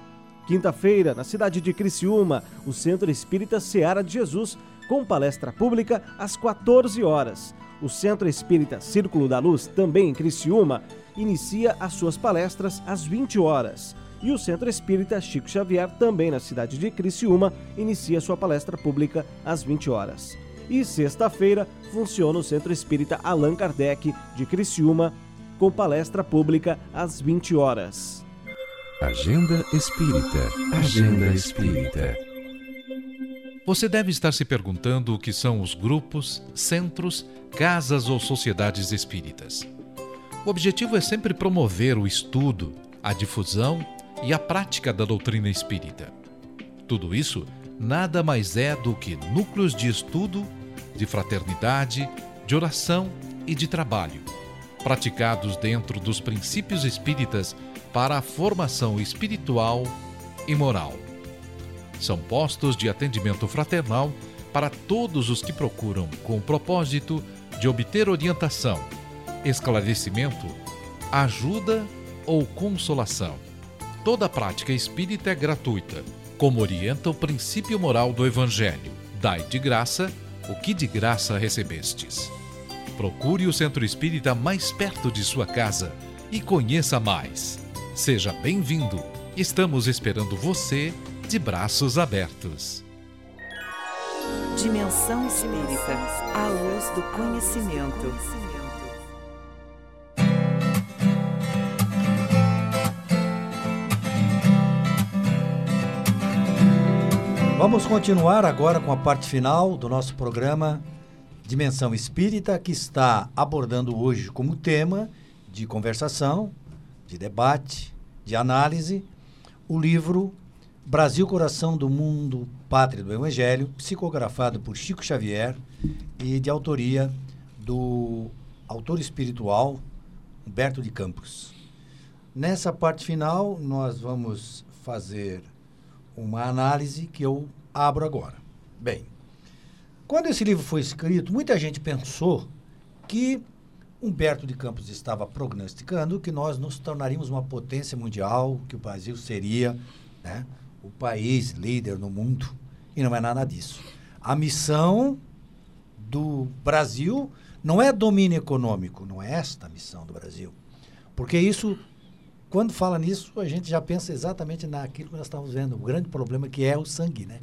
Quinta-feira, na cidade de Criciúma, o Centro Espírita Seara de Jesus, com palestra pública às 14 horas. O Centro Espírita Círculo da Luz, também em Criciúma, inicia as suas palestras às 20 horas. E o Centro Espírita Chico Xavier, também na cidade de Criciúma, inicia sua palestra pública às 20 horas. E sexta-feira funciona o Centro Espírita Allan Kardec de Criciúma, com palestra pública às 20 horas. Agenda Espírita. Agenda Espírita. Você deve estar se perguntando o que são os grupos, centros, casas ou sociedades espíritas. O objetivo é sempre promover o estudo, a difusão e a prática da doutrina espírita. Tudo isso nada mais é do que núcleos de estudo, de fraternidade, de oração e de trabalho, praticados dentro dos princípios espíritas para a formação espiritual e moral. São postos de atendimento fraternal para todos os que procuram com o propósito de obter orientação, esclarecimento, ajuda ou consolação. Toda prática espírita é gratuita, como orienta o princípio moral do Evangelho. Dai de graça o que de graça recebestes. Procure o centro espírita mais perto de sua casa e conheça mais. Seja bem-vindo. Estamos esperando você de braços abertos. Dimensão Espírita, a luz do conhecimento. Vamos continuar agora com a parte final do nosso programa Dimensão Espírita, que está abordando hoje como tema de conversação, de debate, de análise, o livro Brasil Coração do Mundo, Pátria do Evangelho, psicografado por Chico Xavier e de autoria do autor espiritual Humberto de Campos. Nessa parte final, nós vamos fazer uma análise que eu abro agora. Bem, quando esse livro foi escrito, muita gente pensou que Humberto de Campos estava prognosticando que nós nos tornaríamos uma potência mundial, que o Brasil seria né, o país líder no mundo. E não é nada disso. A missão do Brasil não é domínio econômico, não é esta a missão do Brasil. Porque isso, quando fala nisso, a gente já pensa exatamente naquilo que nós estamos vendo, o grande problema que é o sangue, né?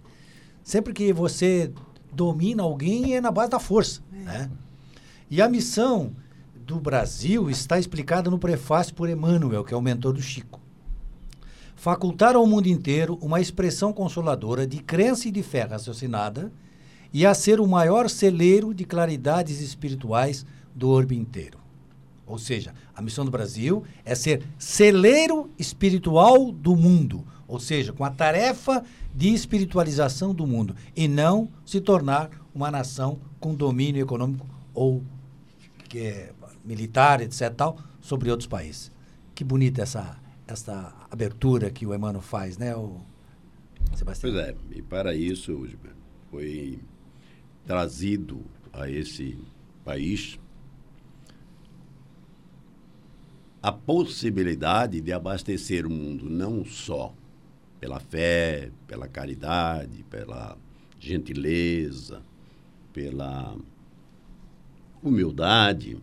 Sempre que você domina alguém é na base da força, é. né? E a missão do Brasil está explicada no prefácio por Emmanuel, que é o mentor do Chico facultar ao mundo inteiro uma expressão consoladora de crença e de fé raciocinada e a ser o maior celeiro de claridades espirituais do orbe inteiro. Ou seja, a missão do Brasil é ser celeiro espiritual do mundo, ou seja, com a tarefa de espiritualização do mundo e não se tornar uma nação com domínio econômico ou é, militar, etc., tal, sobre outros países. Que bonita essa essa abertura que o Emmanuel faz, né, o Sebastião? Pois é, e para isso foi trazido a esse país a possibilidade de abastecer o mundo não só pela fé, pela caridade, pela gentileza, pela humildade,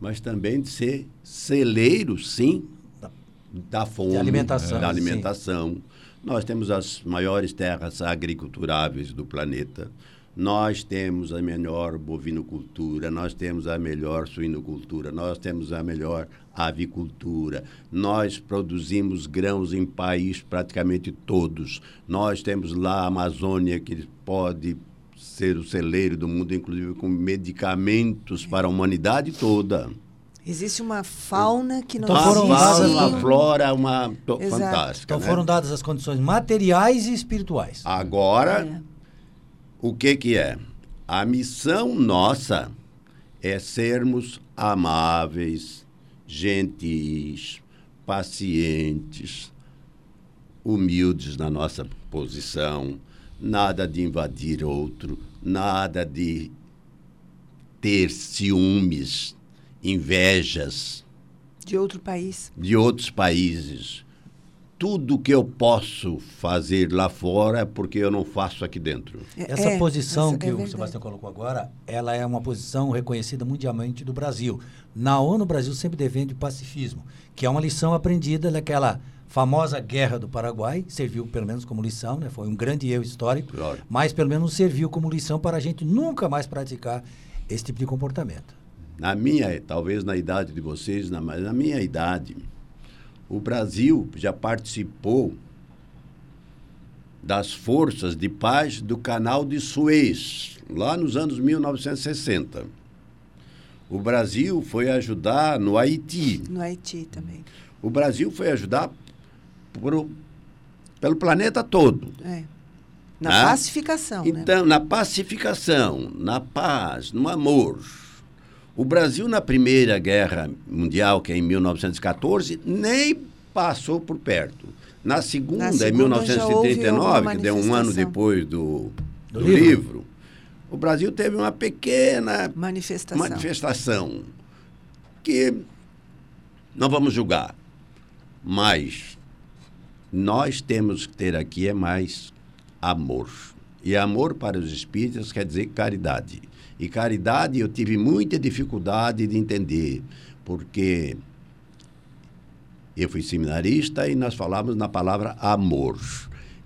mas também de ser celeiro, sim, da, da fome, alimentação, da alimentação. Nós temos as maiores terras agriculturáveis do planeta. Nós temos a melhor bovinocultura, nós temos a melhor suinocultura, nós temos a melhor avicultura. Nós produzimos grãos em país praticamente todos. Nós temos lá a Amazônia que pode ser o celeiro do mundo, inclusive com medicamentos para a humanidade toda. Existe uma fauna que não então foram dadas uma flora uma fantástica. Então né? foram dadas as condições materiais e espirituais. Agora, é. O que que é? A missão nossa é sermos amáveis, gentis, pacientes, humildes na nossa posição, nada de invadir outro, nada de ter ciúmes, invejas. De outro país. De outros países. Tudo que eu posso fazer lá fora é porque eu não faço aqui dentro. É, essa é, posição que é o Sebastião colocou agora, ela é uma posição reconhecida mundialmente do Brasil. Na ONU, o Brasil sempre defende o pacifismo, que é uma lição aprendida daquela famosa Guerra do Paraguai, serviu pelo menos como lição, né? foi um grande erro histórico, claro. mas pelo menos serviu como lição para a gente nunca mais praticar esse tipo de comportamento. Na minha, talvez na idade de vocês, na, mas na minha idade, o Brasil já participou das forças de paz do canal de Suez, lá nos anos 1960. O Brasil foi ajudar no Haiti. No Haiti também. O Brasil foi ajudar por, pelo planeta todo. É. Na né? pacificação, né? Então, na pacificação, na paz, no amor. O Brasil, na Primeira Guerra Mundial, que é em 1914, nem passou por perto. Na segunda, Na segunda em já houve 1939, alguma que deu um ano depois do, Do do livro. livro, o Brasil teve uma pequena Manifestação. manifestação que não vamos julgar, mas nós temos que ter aqui é mais amor. E amor para os espíritas quer dizer caridade. E caridade eu tive muita dificuldade de entender, porque eu fui seminarista e nós falávamos na palavra amor.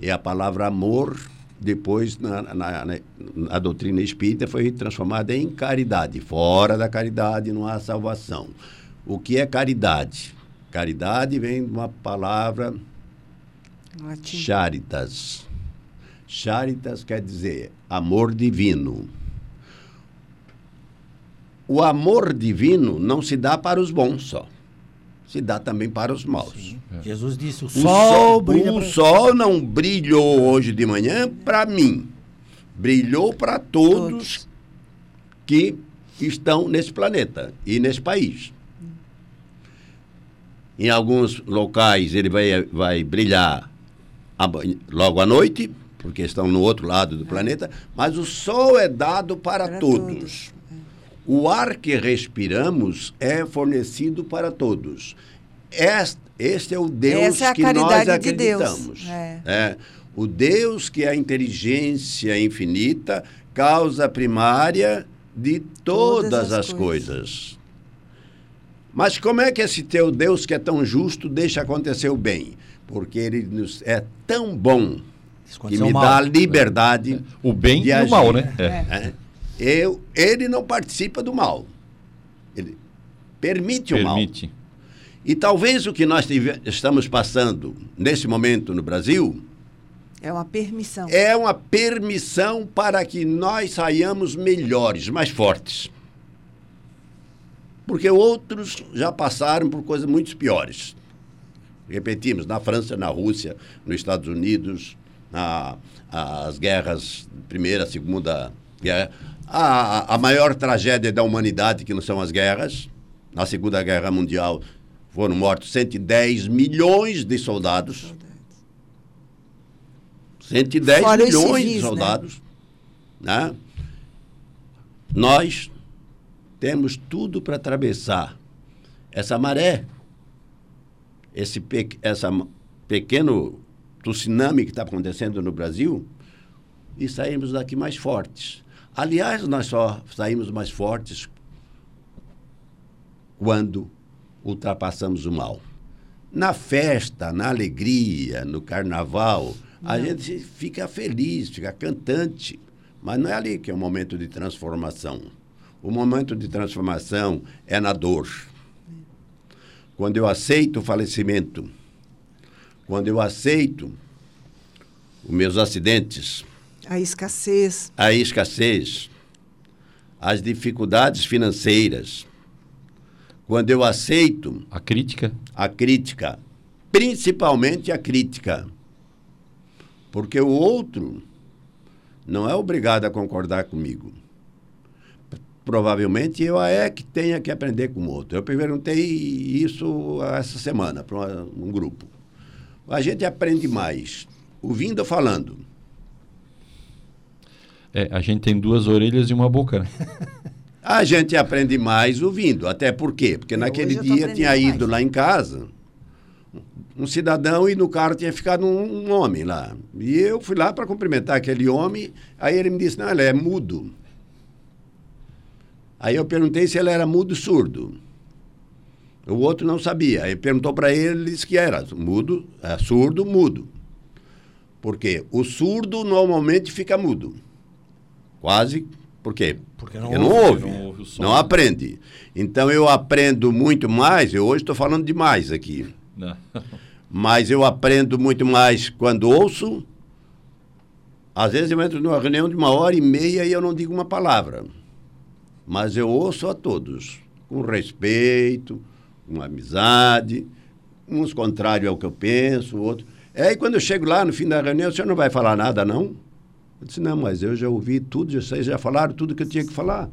E a palavra amor, depois, na, na, na- na doutrina espírita, foi transformada em caridade. Fora da caridade não há salvação. O que é caridade? Caridade vem de uma palavra Latim. Charitas. Charitas quer dizer amor divino. O amor divino não se dá para os bons só. Se dá também para os maus. Jesus disse: o O sol, sol, o sol não brilhou hoje de manhã para mim. Brilhou para todos Todos. que estão nesse planeta e nesse país. Em alguns locais ele vai, vai brilhar logo à noite, porque estão no outro lado do planeta, mas o sol é dado para, Para todos. todos, O ar que respiramos é fornecido para todos. Este, este é o Deus é a que nós caridade de Deus. acreditamos. É. É. O Deus que é a inteligência infinita, causa primária de todas, Todas as as coisas. Mas como é que esse teu Deus que é tão justo deixa acontecer o bem? Porque ele nos é tão bom que me mal. dá a liberdade O bem e o agir. mal, né? É. Eu, ele não participa do mal. Ele permite, o mal. Permite. E talvez o que nós tive- estamos passando nesse momento no Brasil É uma permissão. é uma permissão para que nós saiamos melhores, mais fortes. Porque outros já passaram por coisas muito piores. Repetimos, na França, na Rússia, nos Estados Unidos, a- as guerras, primeira, segunda guerra. A, a maior tragédia da humanidade, que não são as guerras. Na Segunda Guerra Mundial foram mortos 110 milhões de soldados. 110 Fora milhões civis, de né? soldados. Né? Nós temos tudo para atravessar essa maré, esse pe essa pequeno tsunami que está acontecendo no Brasil e sairmos daqui mais fortes. Aliás, nós só saímos mais fortes quando ultrapassamos o mal. Na festa, na alegria, no carnaval, a gente fica feliz, fica cantante. Mas não é ali que é o momento de transformação. O momento de transformação é na dor. Quando eu aceito o falecimento, quando eu aceito os meus acidentes, A escassez. a escassez, as dificuldades financeiras, quando eu aceito A crítica. a crítica, principalmente a crítica. Porque o outro não é obrigado a concordar comigo. Provavelmente eu é que tenha que aprender com o outro. Eu perguntei isso essa semana para um grupo. A gente aprende mais ouvindo ou falando. É, a gente tem duas orelhas e uma boca, né? A gente aprende mais ouvindo. Até por quê? Porque naquele dia tinha aprendendo ido mais. lá em casa um cidadão e no carro tinha ficado um, um homem lá. E eu fui lá para cumprimentar aquele homem. Aí ele me disse: não, ele é mudo. Aí eu perguntei se ele era mudo surdo. O outro não sabia. Aí perguntou para ele, ele disse que era mudo, é, surdo, mudo. Por quê? O surdo normalmente fica mudo. Quase. Por quê? Porque não Porque não ouve, não ouve não aprende. Então eu aprendo muito mais, eu hoje estou falando demais aqui, Não. mas eu aprendo muito mais quando ouço. Às vezes eu entro numa reunião de uma hora e meia e eu não digo uma palavra. Mas eu ouço a todos, com respeito, com amizade, uns contrários ao que eu penso, outros. É, e quando eu chego lá no fim da reunião, o senhor não vai falar nada, não? Eu disse, não, mas eu já ouvi tudo, vocês já falaram tudo que eu tinha que falar.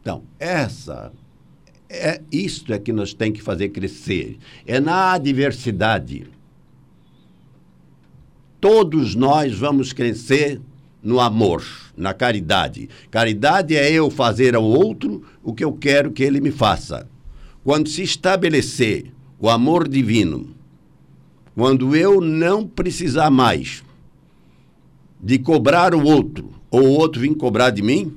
Então, essa é isto é que nós tem que fazer crescer. É na adversidade. Todos nós vamos crescer no amor, na caridade. Caridade é eu fazer ao outro o que eu quero que ele me faça. Quando se estabelecer o amor divino, quando eu não precisar mais de cobrar o outro, ou o outro vir cobrar de mim,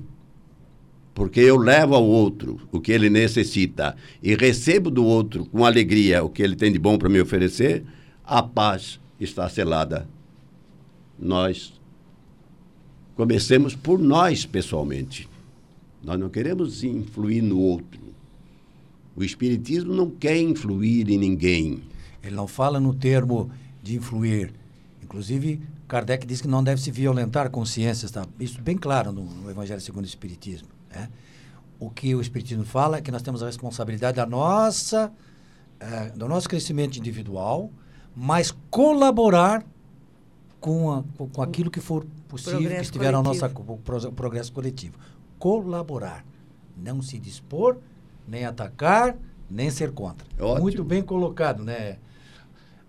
porque eu levo ao outro o que ele necessita e recebo do outro com alegria o que ele tem de bom para me oferecer, a paz está selada. Nós comecemos por nós pessoalmente. Nós não queremos influir no outro. O Espiritismo não quer influir em ninguém. Ele não fala no termo de influir. Inclusive, Kardec diz que não deve se violentar consciências. Tá? Isso bem claro no, no Evangelho segundo o Espiritismo. Né? O que o Espiritismo fala é que nós temos a responsabilidade da nossa, é, do nosso crescimento individual, mas colaborar com, a, com, com aquilo que for possível, progresso que estiver ao nosso progresso coletivo. Colaborar. Não se dispor, nem atacar, nem ser contra. Ótimo. Muito bem colocado, né?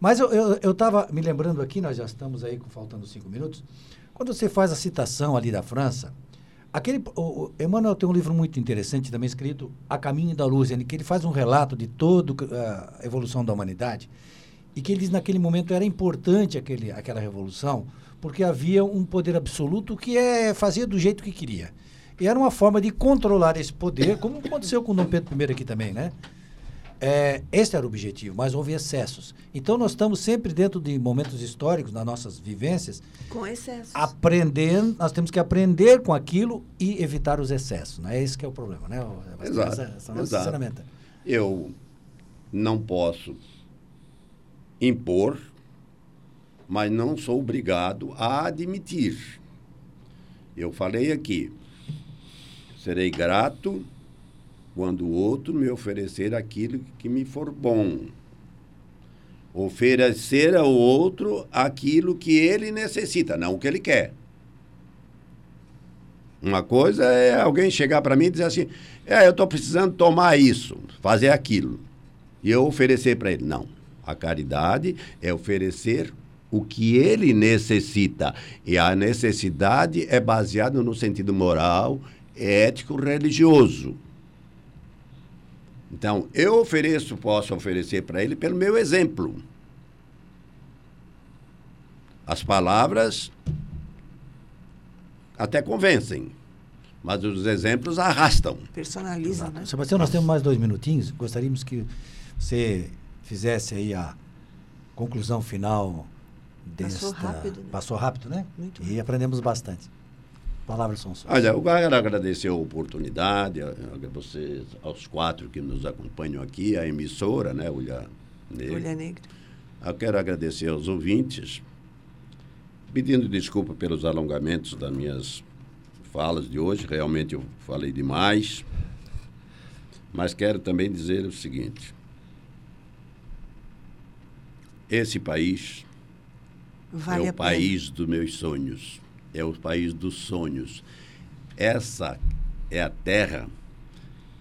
Mas eu estava me lembrando aqui, nós já estamos aí faltando cinco minutos, quando você faz a citação ali da França, Aquele, o, o Emmanuel tem um livro muito interessante também escrito A Caminho da Luz, em que ele faz um relato de toda a evolução da humanidade e que ele diz naquele momento era importante aquele, aquela revolução porque havia um poder absoluto que é, fazia do jeito que queria. E era uma forma de controlar esse poder, como aconteceu com Dom Pedro I aqui também, né? É, esse era o objetivo, mas houve excessos. Então nós estamos sempre dentro de momentos históricos, nas nossas vivências. Com excessos. Aprendendo, nós temos que aprender com aquilo e evitar os excessos. Né? Esse que é o problema, né? Exato. Essa, essa exato. Eu não posso impor, mas não sou obrigado a admitir. Eu falei aqui, serei grato quando o outro me oferecer aquilo que me for bom. Oferecer ao outro aquilo que ele necessita, não o que ele quer. Uma coisa é alguém chegar para mim e dizer assim: é, eu estou precisando tomar isso, fazer aquilo. E eu oferecer para ele. Não. A caridade é oferecer o que ele necessita. E a necessidade é baseada no sentido moral, ético, religioso. Então, eu ofereço, posso oferecer para ele pelo meu exemplo. As palavras até convencem, mas os exemplos arrastam. Personalizam, né? Sebastião, nós temos mais dois minutinhos. Gostaríamos que você fizesse aí a conclusão final desta... Passou rápido. Né? Passou rápido, né? Muito e aprendemos bastante palavras são suas. Olha, eu quero agradecer a oportunidade, a, a vocês, aos quatro que nos acompanham aqui, a emissora, né, Olha Negra. Olha Negra. Eu quero agradecer aos ouvintes, pedindo desculpa pelos alongamentos das minhas falas de hoje, realmente eu falei demais, mas quero também dizer o seguinte: esse país vale é o país dos meus sonhos é o país dos sonhos. Essa é a terra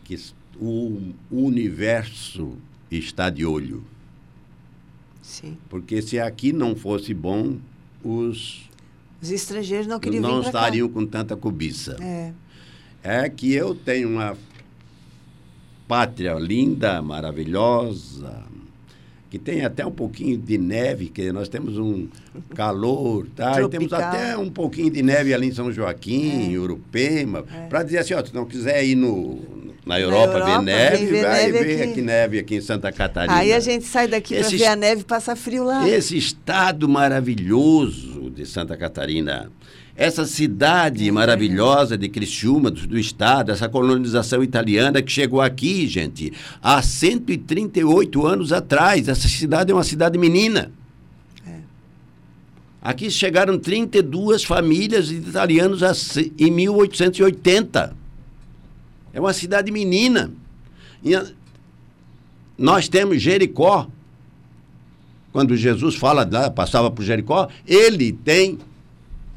que o universo está de olho. Sim. Porque se aqui não fosse bom, os os estrangeiros não queriam não vir estariam cá. com tanta cobiça. É. é que eu tenho uma pátria linda, maravilhosa, que tem até um pouquinho de neve, que nós temos um calor, tá? E temos até um pouquinho de neve ali em São Joaquim, é. Urupema, é. para dizer assim, ó, se não quiser ir no, na Europa, na Europa ver neve, ver vai neve ver aqui. aqui. neve aqui em Santa Catarina. Aí a gente sai daqui para ver a neve e passa frio lá. Esse estado maravilhoso de Santa Catarina essa cidade maravilhosa de Criciúma, do, do, estado, essa colonização italiana que chegou aqui, gente, há 138 anos atrás. Essa cidade é uma cidade menina. É. Aqui chegaram 32 famílias de italianos em 1880. É uma cidade menina. E nós temos Jericó. Quando Jesus fala, passava por Jericó, ele tem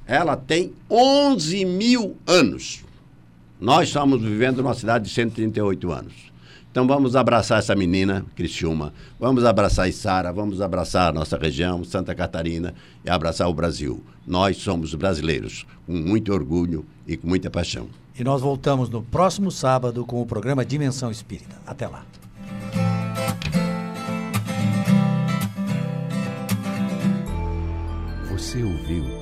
Ela tem 11 mil anos. Nós estamos vivendo numa cidade de 138 anos. Então vamos abraçar essa menina, Criciúma, vamos abraçar Isara, vamos abraçar a nossa região, Santa Catarina, e abraçar o Brasil. Nós somos brasileiros, com muito orgulho e com muita paixão. E nós voltamos no próximo sábado com o programa Dimensão Espírita. Até lá. Você ouviu